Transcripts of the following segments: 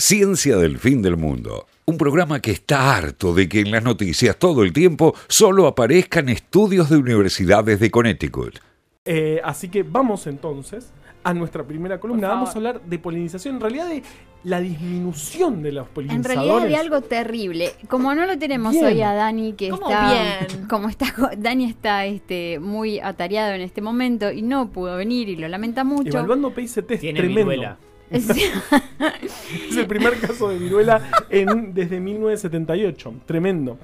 Ciencia del Fin del Mundo. Un programa que está harto de que en las noticias todo el tiempo solo aparezcan estudios de universidades de Connecticut. Eh, así que vamos entonces a nuestra primera columna. Vamos a hablar de polinización, en realidad de la disminución de los En polinizadores. realidad de algo terrible. Como no lo tenemos Bien. hoy a Dani, que ¿Cómo está. bien? Como está. Dani está este, muy atareado en este momento y no pudo venir y lo lamenta mucho. Evaluando PICT es Tiene tremendo. viruela. Es- el primer caso de viruela en, desde 1978. Tremendo.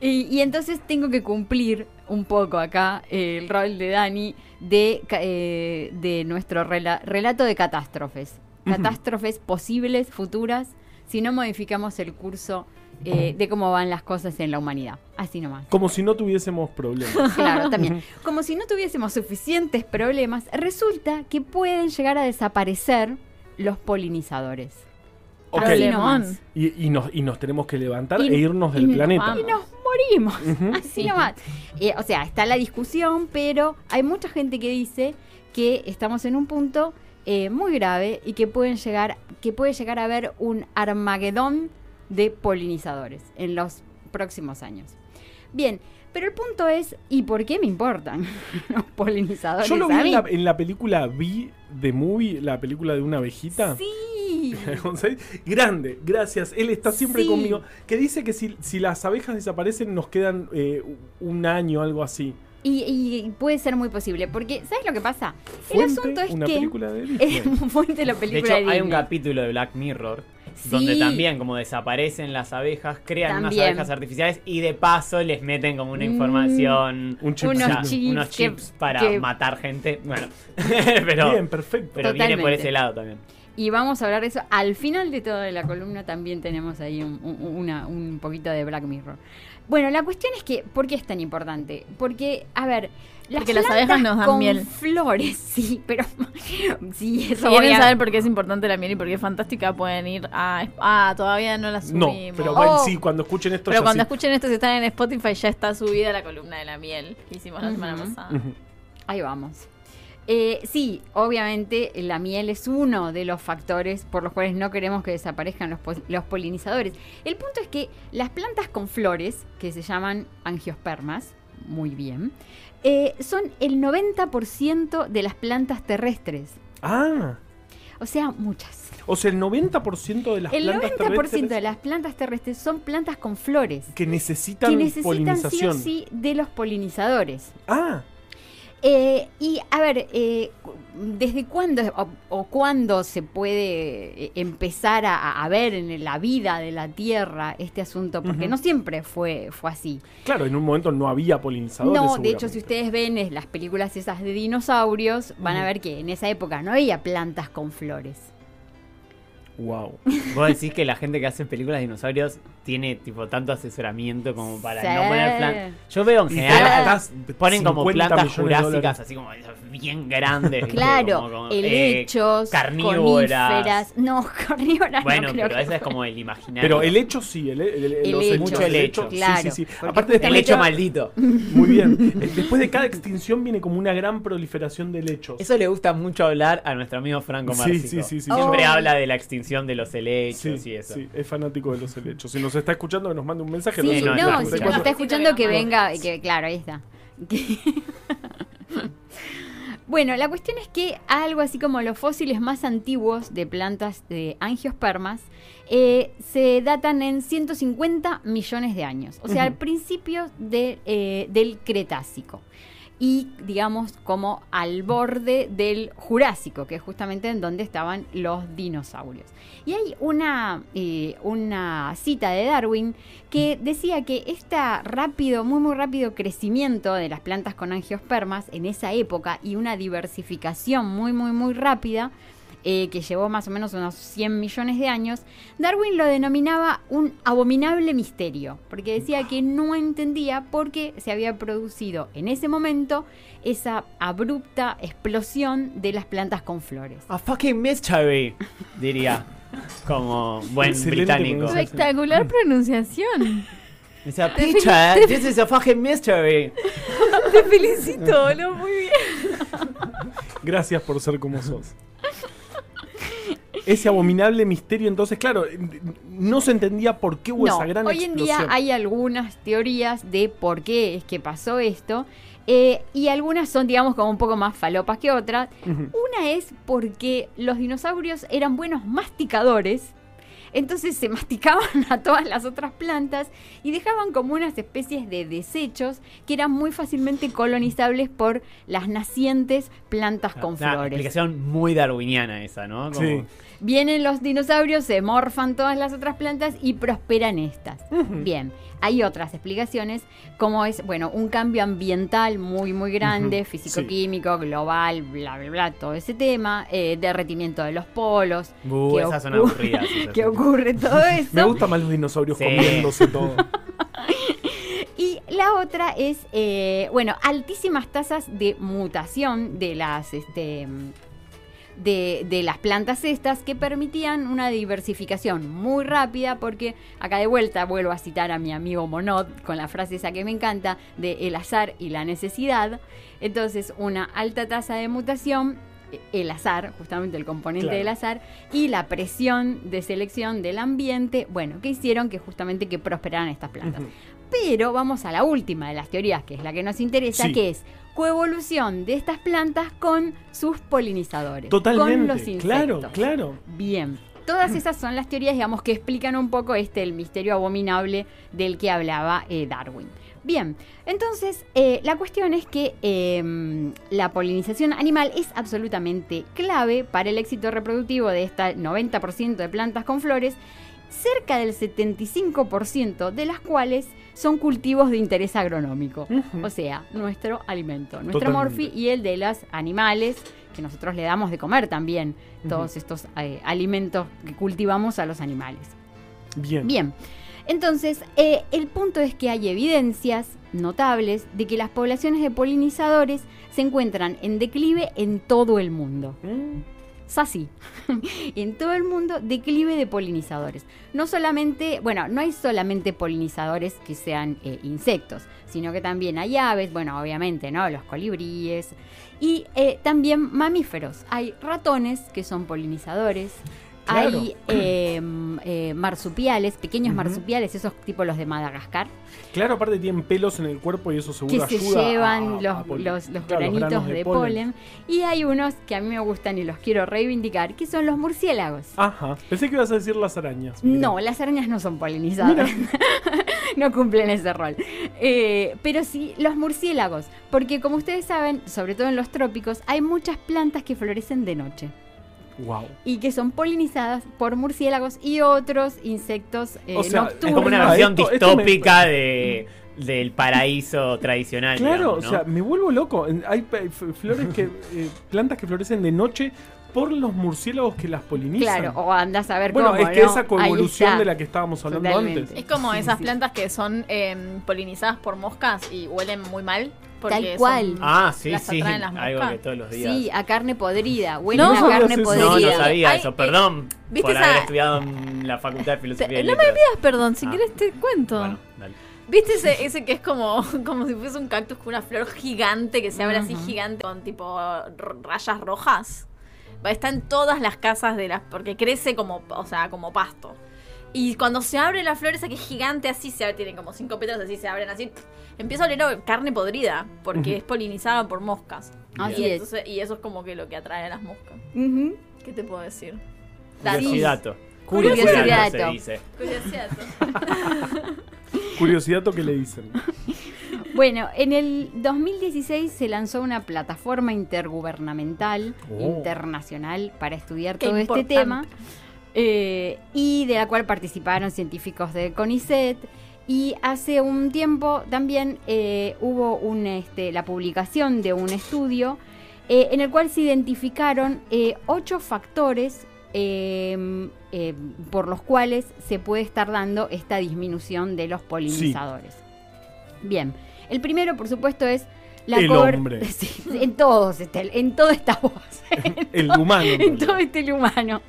y, y entonces tengo que cumplir un poco acá eh, el rol de Dani de, eh, de nuestro rela- relato de catástrofes. Catástrofes posibles, futuras, si no modificamos el curso eh, de cómo van las cosas en la humanidad. Así nomás. Como si no tuviésemos problemas. Claro, también. Como si no tuviésemos suficientes problemas, resulta que pueden llegar a desaparecer los polinizadores. Ok. Así Problemón. nomás. Y, y nos, y nos tenemos que levantar Y- e irnos del nos planeta. Y nos morimos. Así nomás. Eh, o sea, está la discusión, pero hay mucha gente que dice que estamos en un punto eh, muy grave y que pueden llegar, que puede llegar a haber un armagedón de polinizadores en los próximos años. Bien, pero el punto es, ¿y por qué me importan los polinizadores? Yo lo vi en la, en la película Vi de Movie, la película de una abejita. Sí. Grande, gracias. Él está siempre Sí. conmigo. Que dice que si, si las abejas desaparecen, nos quedan eh, un año, algo así. Y, y puede ser muy posible, porque ¿sabes lo que pasa? Fuente, el asunto es una que película de Disney. es fuente la De película hecho, de hay un capítulo de Black Mirror Sí. donde también como desaparecen las abejas, crean También. unas abejas artificiales y de paso les meten como una Mm. información, Un chip. Unos o sea, chips unos que- chips para que- matar gente. Bueno, pero, Bien, perfecto. pero viene por ese lado también. Y vamos a hablar de eso. Al final de toda la columna también tenemos ahí un, un- una- un poquito de Black Mirror. Bueno, la cuestión es que, ¿por qué es tan importante? Porque, a ver, las Porque las abejas nos dan con miel. flores, sí, pero sí, Si eso quieren saber por qué es importante la miel y por qué es fantástica, pueden ir a... Ah, todavía no la No, subimos. pero bueno, Oh. sí, cuando escuchen esto Pero ya cuando sí. escuchen esto, si están en Spotify, ya está subida la columna de la miel que hicimos la semana pasada. Ahí vamos. Eh, sí, obviamente la miel es uno de los factores por los cuales no queremos que desaparezcan los, polinizadores. El punto es que las plantas con flores, que se llaman angiospermas, muy bien, eh, son el 90% de las plantas terrestres. Ah, O sea, muchas. o sea, el 90% de las El plantas 90% terrestres de las plantas terrestres son plantas con flores. que necesitan, Que necesitan sí o polinización. sí de los polinizadores. Ah, Eh, y a ver, eh, ¿desde cuándo o, o cuándo se puede eh, empezar a, a ver en la vida de la Tierra este asunto? Porque no siempre fue, fue así. claro, en un momento no había polinizadores. No, de hecho, si ustedes ven las películas esas de dinosaurios, van a ver que en esa época no había plantas con flores. Wow. Vos decís que la gente que hace películas de dinosaurios tiene tipo tanto asesoramiento como para Sí. no poner plantas. Yo veo en general ponen como 50 plantas de jurásicas así como bien grandes. Claro, Como- como, eh, carnívoras. coníferas. No, carnívoras Bueno, no creo pero que ese es como el imaginario. Pero el hecho sí, el, el- el- los Mucho sí, Claro, sí, sí. porque Aparte justamente- el de hecho cada- maldito. Muy bien. Eh, Después de cada extinción viene como una gran proliferación de helechos. Eso le gusta mucho hablar a nuestro amigo Franco Sí, Marcico. sí, sí, sí, Siempre sí. habla de la extinción de los helechos Sí, y eso. sí, es fanático de los helechos. Si nos está escuchando, que nos mande un mensaje. Sí, no, no, no, si nos está escuchando que venga, que claro, ahí está. bueno, la cuestión es que algo así como los fósiles más antiguos de plantas de angiospermas eh, se datan en 150 millones de años, o sea, al principio de, eh, del Cretácico. Y digamos como al borde del Jurásico, que es justamente en donde estaban los dinosaurios. Y hay una, eh, una cita de Darwin que decía que este rápido, muy muy rápido crecimiento de las plantas con angiospermas en esa época y una diversificación muy muy muy rápida eh, que llevó más o menos unos 100 millones de años, Darwin lo denominaba un abominable misterio, porque decía que no entendía por qué se había producido en ese momento esa abrupta explosión de las plantas con flores. A fucking mystery, diría. Como buen Excelente británico. Espectacular pronunciación. Dice, Peter, this is a fucking mystery. Te felicito, boludo, muy bien. Gracias por ser como sos. Ese abominable misterio. Entonces, claro, no se entendía por qué hubo No, esa gran hoy en explosión. día hay algunas teorías de por qué es que pasó esto. eh, y algunas son, digamos, como un poco más falopas que otras. Una es porque los dinosaurios eran buenos masticadores. Entonces se masticaban a todas las otras plantas y dejaban como unas especies de desechos que eran muy fácilmente colonizables por las nacientes plantas con Una flores. explicación muy darwiniana esa, ¿no? Como- Sí. Vienen los dinosaurios, se morfan todas las otras plantas y prosperan estas. Bien, hay otras explicaciones, como es, bueno, un cambio ambiental muy, muy grande, Ujú, físico-químico, global, bla, bla, bla, todo ese tema, eh, derretimiento de los polos. Uh, que esas son ocurre- aburridas. esas que ocurre todo eso. Me gustan más los dinosaurios Sí. comiéndose todo. Y la otra es, eh, bueno, altísimas tasas de mutación de las, este, de, de las plantas estas que permitían una diversificación muy rápida porque acá de vuelta vuelvo a citar a mi amigo Monod con la frase esa que me encanta de el azar y la necesidad. Entonces una alta tasa de mutación eh, el azar, justamente el componente Claro. del azar, y la presión de selección del ambiente, bueno, que hicieron que justamente que prosperaran estas plantas. Pero vamos a la última de las teorías, que es la que nos interesa, Sí. que es coevolución de estas plantas con sus polinizadores. Totalmente. Con los insectos. claro, claro. Bien. Todas esas son las teorías, digamos, que explican un poco este el misterio abominable del que hablaba eh, Darwin. Bien, entonces eh, la cuestión es que eh, la polinización animal es absolutamente clave para el éxito reproductivo de este 90% de plantas con flores, cerca del 75% de las cuales son cultivos de interés agronómico. O sea, nuestro alimento, nuestro Totalmente. morfi y el de los animales que nosotros le damos de comer también, todos estos eh, alimentos que cultivamos a los animales. Bien. Bien, entonces eh, el punto es que hay evidencias notables de que las poblaciones de polinizadores se encuentran en declive en todo el mundo. Mm, Es así. en todo el mundo, declive de polinizadores. No solamente, bueno, no hay solamente polinizadores que sean eh, insectos, sino que también hay aves, bueno, obviamente, ¿no? Los colibríes. Y eh, también mamíferos. Hay ratones que son polinizadores. Claro. Hay eh, eh, marsupiales, pequeños marsupiales, esos tipos los de Madagascar, Claro, aparte tienen pelos en el cuerpo y eso que seguro se ayuda a- llevan a los, pol- los, los claro, granitos de, polen. Y hay unos que a mí me gustan y los quiero reivindicar, que son los murciélagos. Ajá. Pensé que ibas a decir las arañas. No, las arañas no son polinizadoras. no cumplen ese rol. Eh, pero sí los murciélagos. Porque como ustedes saben, sobre todo en los trópicos, hay muchas plantas que florecen de noche. Wow. Y que son polinizadas por murciélagos y otros insectos eh, O sea, es nocturnos. Es como una versión esto- esto me- distópica de, del paraíso tradicional. Claro, digamos, o sea, me vuelvo loco. Hay flores que. eh, plantas que florecen de noche por los murciélagos que las polinizan. Claro, o andas a ver bueno, cómo, es que ¿no? esa está. de la que estábamos hablando Totalmente. antes. Es como Sí, esas sí. plantas que son eh, polinizadas por moscas y huelen muy mal. Porque Tal son- cual. Ah, sí, las sí. las Algo que todos los días. Sí, a carne podrida. Huele No a carne eso. podrida. No, no sabía Ay, eso. eh, Perdón ¿viste por esa- haber estudiado en la Facultad de Filosofía y no me pidas perdón, si Ah. quieres te cuento. Bueno, dale. ¿Viste ese, ese que es como, como si fuese un cactus con una flor gigante que se abre así gigante con tipo rayas rojas? Va, Está en todas las casas de las. porque crece como, o sea, como pasto. Y cuando se abre la flor esa que es gigante así, se abre, tienen como cinco pétalos así, se abren así. Empieza a oler a carne podrida, porque es polinizada por moscas. Así y, es. entonces- y eso es como que lo que atrae a las moscas. ¿Qué te puedo decir? Curiosidad. Curiosidad. se dice. Curiosidad. Curiosidad que le dicen. Bueno, en el 2016 se lanzó una plataforma intergubernamental Oh. internacional para estudiar Qué todo este tema eh, y de la cual participaron científicos de CONICET. Y hace un tiempo también eh, hubo un, este, la publicación de un estudio eh, en el cual se identificaron eh, ocho factores eh, eh, por los cuales se puede estar dando esta disminución de los polinizadores. Bien, el primero, por supuesto, es la El hombre. Sí, en todos, está- en todo está voz. El humano. en todo este humano.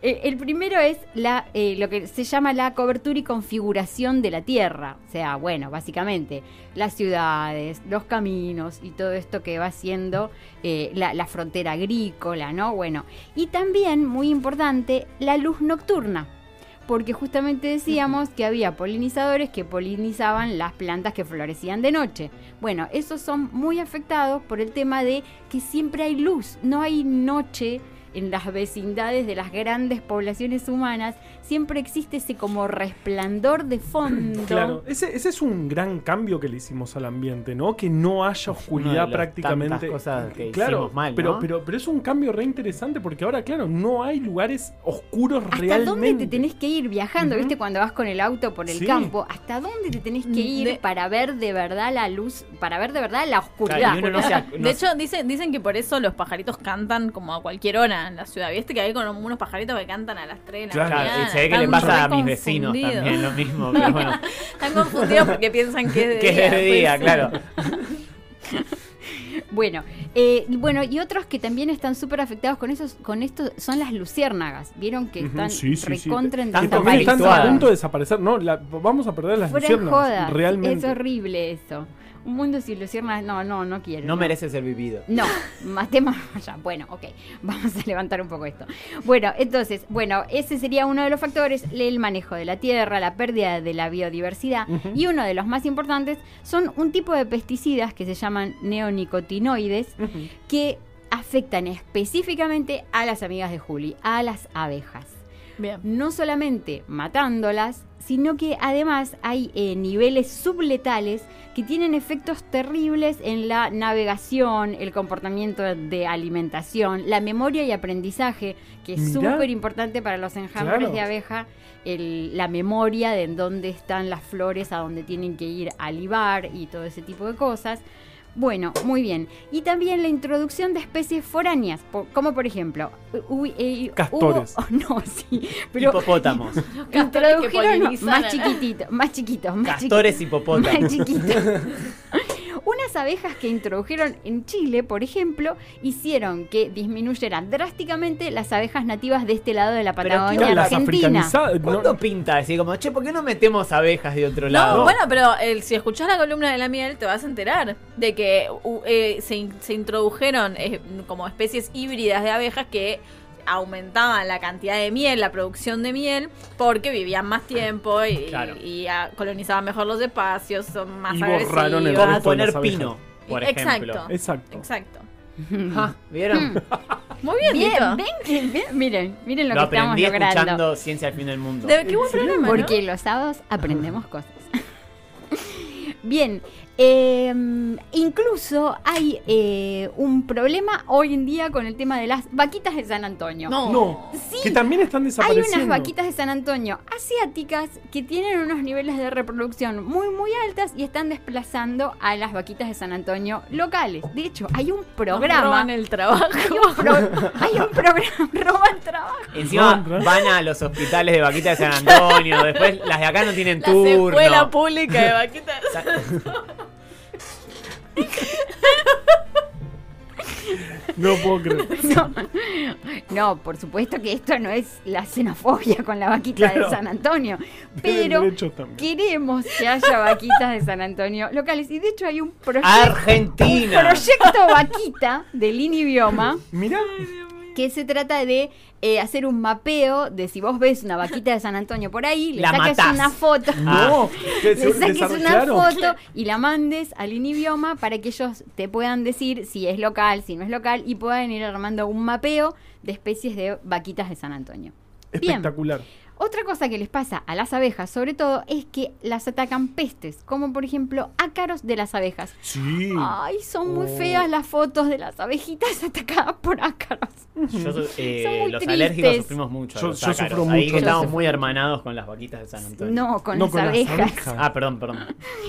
Eh, el primero es la, eh, lo que se llama la cobertura y configuración de la tierra. O sea, bueno, básicamente las ciudades, los caminos y todo esto que va siendo eh, la, la frontera agrícola, ¿no? Bueno, y también, muy importante, la luz nocturna. Porque justamente decíamos que había polinizadores que polinizaban las plantas que florecían de noche. Bueno, esos son muy afectados por el tema de que siempre hay luz, no hay noche en las vecindades de las grandes poblaciones humanas, siempre existe ese como resplandor de fondo. Claro, ese, ese es un gran cambio que le hicimos al ambiente, ¿no? Que no haya oscuridad prácticamente. cosas que claro, hicimos mal, pero, ¿no? pero, pero es un cambio re interesante porque ahora, claro, no hay lugares oscuros ¿Hasta realmente. dónde te tenés que ir viajando? Ujú. ¿Viste? Cuando vas con el auto por el Sí. campo. ¿Hasta dónde te tenés que ir De- para ver de verdad la luz? Para ver de verdad la oscuridad. Claro, y uno no se ac- no de hecho, dicen, dicen que por eso los pajaritos cantan como a cualquier hora en la ciudad. ¿Viste que hay como unos pajaritos que cantan a las 3 de la Claro, Claro, mañana? Que le Están pasa a mis vecinos confundidos. también lo mismo, pero bueno, Están confundidos porque piensan que es de que día. es de día, pues. claro. Bueno, eh, y bueno, y otros que también están súper afectados con esos, con esto son las luciérnagas. Vieron que están sí, sí, sí. recontra también están a punto de desaparecer. No, la- vamos a perder las Fuera luciérnagas. joda. Realmente. Es horrible eso. Un mundo sin luciérnagas, no, no, no quiero. No merece ser vivido. No, matemos ya. Bueno, ok, vamos a levantar un poco esto. Bueno, entonces, bueno, ese sería uno de los factores, el manejo de la tierra, la pérdida de la biodiversidad. Y uno de los más importantes son un tipo de pesticidas que se llaman neonicotinoides, que afectan específicamente a las amigas de Juli, a las abejas Bien. no solamente matándolas, sino que además hay eh, niveles subletales que tienen efectos terribles en la navegación, el comportamiento de alimentación, la memoria y aprendizaje, que es súper importante para los enjambres Claro. de abeja, el- la memoria de en dónde están las flores, a dónde tienen que ir a libar y todo ese tipo de cosas. Bueno, muy bien. Y también la introducción de especies foráneas, como por ejemplo... eh, Castores. hubo- no, sí, pero Hipopótamos. Introdujeron más chiquititos, más chiquitos, más Castores chiquitos, hipopótamos. más chiquitos. Unas abejas que introdujeron en Chile, por ejemplo, hicieron que disminuyeran drásticamente las abejas nativas de este lado de la Pero Patagonia las argentina. no- ¿Cuándo pinta decir como, che, ¿por qué no metemos abejas de otro No, lado? bueno, pero el- si escuchás la columna de la miel te vas a enterar de que u- eh, se, se introdujeron eh, como especies híbridas de abejas que aumentaban la cantidad de miel, la producción de miel, porque vivían más tiempo y, Claro. y, ah, colonizaban mejor los espacios, son más Y borraron el de poner pino, por Exacto. ejemplo. Exacto. Exacto. Ja, ¿Vieron? Muy bien, Bien, ven que- ven- miren, miren lo, Lo que estamos aprendí logrando. escuchando Ciencia al fin del mundo. De- qué buen programa, ¿no? Porque los sábados aprendemos cosas. Bien, eh, incluso hay eh, un problema hoy en día con el tema de las vaquitas de San Antonio. No. No, Sí. que también están Hay desapareciendo. unas vaquitas de San Antonio asiáticas que tienen unos niveles de reproducción muy muy altas y están desplazando a las vaquitas de San Antonio locales. De hecho, hay un Nos programa. roban el trabajo. Hay un, pro- hay un programa, roban trabajo. Encima van a los hospitales de Vaquita de San Antonio, después las de acá no tienen La turno. escuela pública de vaquitas. No puedo creer. No, no, por supuesto que esto no es la xenofobia con la vaquita Claro. de San Antonio, pero queremos que haya vaquitas de San Antonio locales y de hecho hay un proyecto, Argentina. proyecto vaquita del Inibioma Mirá, que se trata de eh, hacer un mapeo de si vos ves una vaquita de San Antonio por ahí, le La saques matás. una foto. no. que Le saques una foto y la mandes al Inibioma para que ellos te puedan decir si es local, si no es local y puedan ir armando un mapeo de especies de vaquitas de San Antonio. Bien. Otra cosa que les pasa a las abejas, sobre todo, es que las atacan pestes, como por ejemplo ácaros de las abejas. Sí. Ay, son muy Oh. feas las fotos de las abejitas atacadas por ácaros. Yo eh, Son muy los tristes. alérgicos sufrimos mucho. Yo- los yo sufro Ahí mucho. que estamos muy hermanados con las vaquitas de San Antonio. No, con No, las con las abejas. abejas. Ah, perdón, perdón.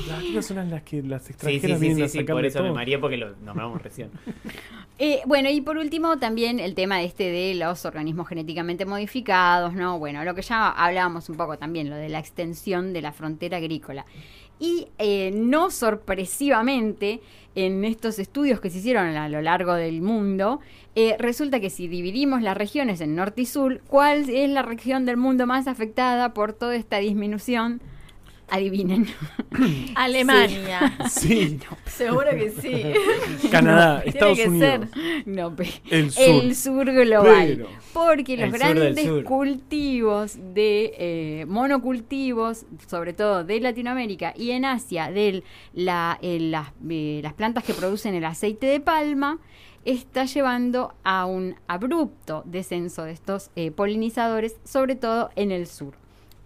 Las vaquitas son las que las Sí, sí, extranjeras sí, vienen sí, a sí, por eso me mareé porque lo nombramos recién. Eh, bueno, y por último también el tema este de los organismos genéticamente modificados, ¿no? Bueno, lo que ya hablábamos un poco también, lo de la extensión de la frontera agrícola. Y eh, no sorpresivamente, en estos estudios que se hicieron a lo largo del mundo, eh, resulta que si dividimos las regiones en norte y sur, ¿cuál es la región del mundo más afectada por toda esta disminución? Adivinen. Alemania. Sí, Seguro que sí. Canadá, Tiene Estados que Unidos. No, pe- El sur. el sur global. Pero- Porque los grandes cultivos de eh, monocultivos, sobre todo de Latinoamérica y en Asia, de la, eh, las, eh, las plantas que producen el aceite de palma, está llevando a un abrupto descenso de estos eh, polinizadores, sobre todo en el sur.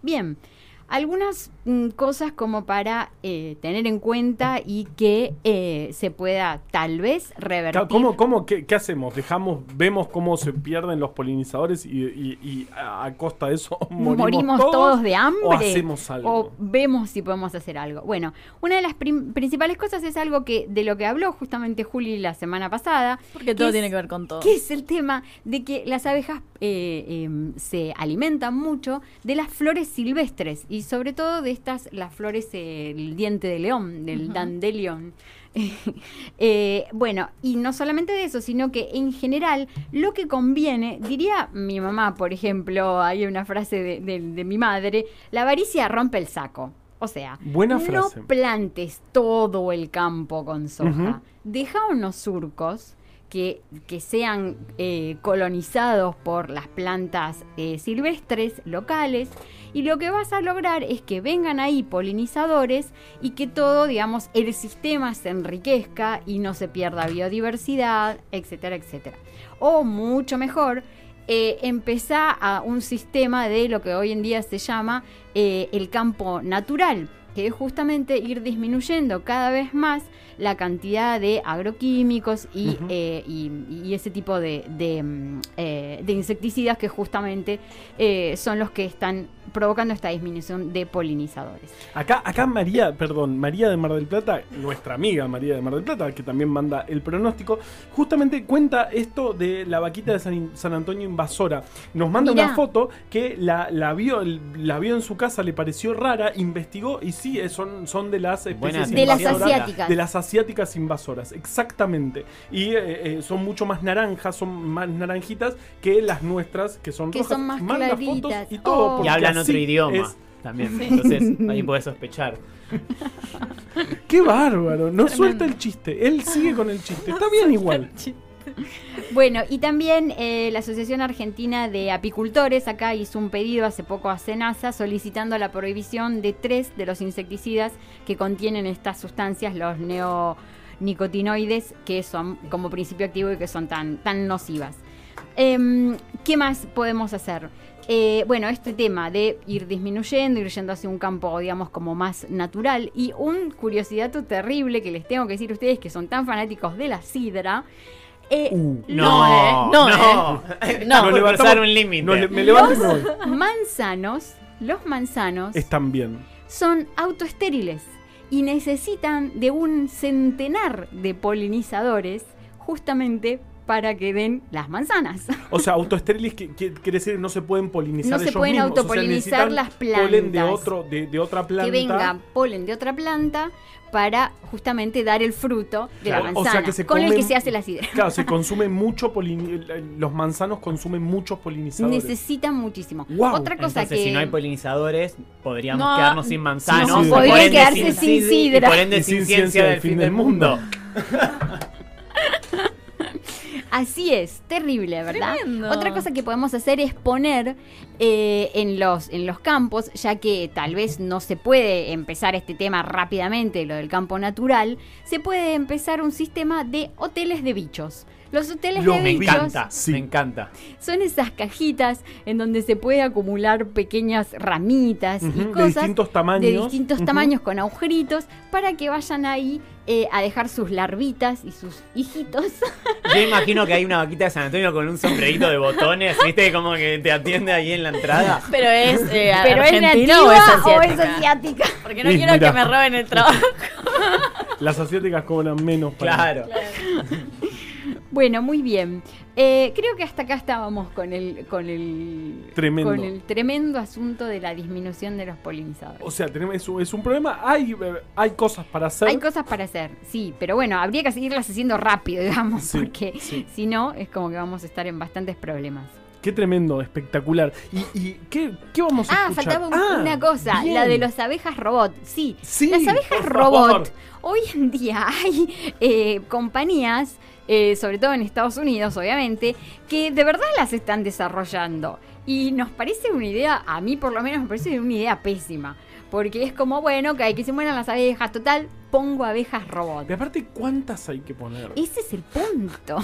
Bien, algunas mm, cosas como para eh, tener en cuenta y que eh, se pueda tal vez revertir. ¿Cómo, cómo, qué, qué hacemos? ¿Dejamos, vemos cómo se pierden los polinizadores y, y- y a, costa de eso morimos, morimos, todos, de hambre ¿O hacemos algo? o vemos si podemos hacer algo. Bueno, una de las prim- principales cosas es algo que de lo que habló justamente Juli la semana pasada, Porque todo es- tiene que ver con todo. que es el tema de que las abejas eh, eh, se alimentan mucho de las flores silvestres y sobre todo de estas, las flores, eh, el diente de león, del dandelion. Eh, bueno, y no solamente de eso, sino que en general lo que conviene, diría mi mamá, por ejemplo, hay una frase de, de- de mi madre, la avaricia rompe el saco. O sea, Buena no plantes todo el campo con soja. Deja unos surcos que, sean eh, colonizados por las plantas eh, silvestres locales y lo que vas a lograr es que vengan ahí polinizadores y que todo, digamos, el sistema se enriquezca y no se pierda biodiversidad, etcétera, etcétera. O mucho mejor, eh, empezá a un sistema de lo que hoy en día se llama eh, el campo natural, que es justamente ir disminuyendo cada vez más la cantidad de agroquímicos y, eh, y- y ese tipo de, de, mm, eh, de insecticidas que justamente eh, son los que están provocando esta disminución de polinizadores. Acá, acá María, perdón, María de Mar del Plata, nuestra amiga María de Mar del Plata, que también manda el pronóstico, justamente cuenta esto de la vaquita de San, San Antonio invasora. Nos manda Mirá. una foto que la, la vio, la vio en su casa, le pareció rara, investigó y sí, eh, son, son de las especies De las asiáticas. De las asiáticas invasoras, exactamente. Y eh, eh, son mucho más naranjas, son más naranjitas que las nuestras, que son Que rojas. son más Manda fotos y todo. Oh. Y hablan así otro idioma es. también. Entonces ahí puedes sospechar. Qué bárbaro, no suelta el chiste, él sigue con el chiste, está bien igual. Bueno, y también eh, la Asociación Argentina de Apicultores acá hizo un pedido hace poco a Senasa solicitando la prohibición de tres de los insecticidas que contienen estas sustancias, los neonicotinoides, que son como principio activo y que son tan, tan nocivas. Em, ¿Qué más podemos hacer? Eh, bueno, este tema de ir disminuyendo, ir yendo hacia un campo, digamos, como más natural. Y un curiosidad terrible que les tengo que decir a ustedes que son tan fanáticos de la sidra. eh, Uh. No, eh, no, no. eh. No, No. un límite. No, le- me levanto y me voy. manzanos, los manzanos, Están bien. son autoestériles y necesitan de un centenar de polinizadores justamente para que den las manzanas. O sea, autoestériles que, que quiere decir que no se pueden polinizar No se ellos pueden mismos. O sea, autopolinizar las Polen de, plantas. otro, de, de otra planta. Que venga polen de otra planta para justamente dar el fruto de Claro, la o manzana, sea que se con el que se hace la sidra. Claro, se consume mucho polin... Los manzanos consumen muchos polinizadores. Necesitan muchísimo. Guau. Otra cosa Entonces, que si no hay polinizadores, podríamos No, quedarnos sin manzanos. sí, y sí. por Podrían quedarse sin sid- sidra. Y por ende Y sin sin ciencia del fin del mundo. Así es, terrible, ¿verdad? Tremendo. Otra cosa que podemos hacer es poner eh, en, los, en los campos, ya que tal vez no se puede empezar este tema rápidamente, lo del campo natural, se puede empezar un sistema de hoteles de bichos. Los hoteles Los de Me bichos encanta, Sí. me encanta. son esas cajitas en donde se puede acumular pequeñas ramitas y de cosas distintos tamaños. de distintos tamaños con agujeritos para que vayan ahí eh, a dejar sus larvitas y sus hijitos. Yo imagino que hay una vaquita de San Antonio con un sombrerito de botones, ¿viste? Como que te atiende ahí en la entrada. Pero es eh, Pero es nativa o es o es asiática. Porque no Y quiero mira. que me roben el trabajo. Las asiáticas cobran menos. para- Claro. Bueno, muy bien. Eh, creo que hasta acá estábamos con el, con el Tremendo. con el tremendo asunto de la disminución de los polinizadores. O sea, es, un, es un problema. Hay, eh, hay cosas para hacer. Hay cosas para hacer, sí, pero bueno, habría que seguirlas haciendo rápido, digamos, Sí, porque sí. si no, es como que vamos a estar en bastantes problemas. Qué tremendo, espectacular. ¿Y, y qué, qué vamos a Ah, escuchar? faltaba un- Ah, una cosa, bien. la de las abejas robot. Sí, Sí, las abejas robot. favor. Hoy en día hay eh, compañías, eh, sobre todo en Estados Unidos, obviamente, que de verdad las están desarrollando. Y nos parece una idea, a mí por lo menos me parece una idea pésima. Porque es como, bueno, que hay que se mueran las abejas, total, pongo abejas robot. Y aparte, ¿cuántas hay que poner? Ese es el punto.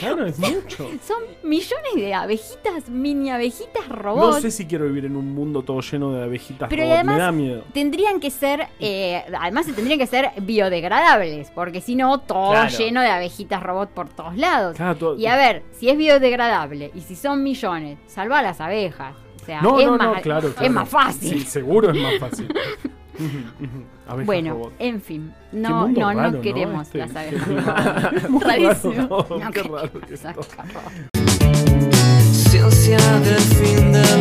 Claro, es mucho. Son millones de abejitas, mini abejitas No robot. sé si quiero vivir en un mundo todo lleno de abejitas Pero robot. además- Me da miedo. Tendrían que ser, eh, además tendrían que ser biodegradables, porque si no, todo Claro. lleno de abejitas robot por todos lados. Claro, todo- Y a ver, si es biodegradable y si son millones, salva a las abejas. O sea, No, es, no, más, no, claro, es más fácil. Sí, seguro es más fácil. Abejas bueno, robot. en fin, no, mundo no, raro, no queremos Este, las abejas. Muy Rarísimo. No qué queremos raro que es las abejas. Ciencia del fin del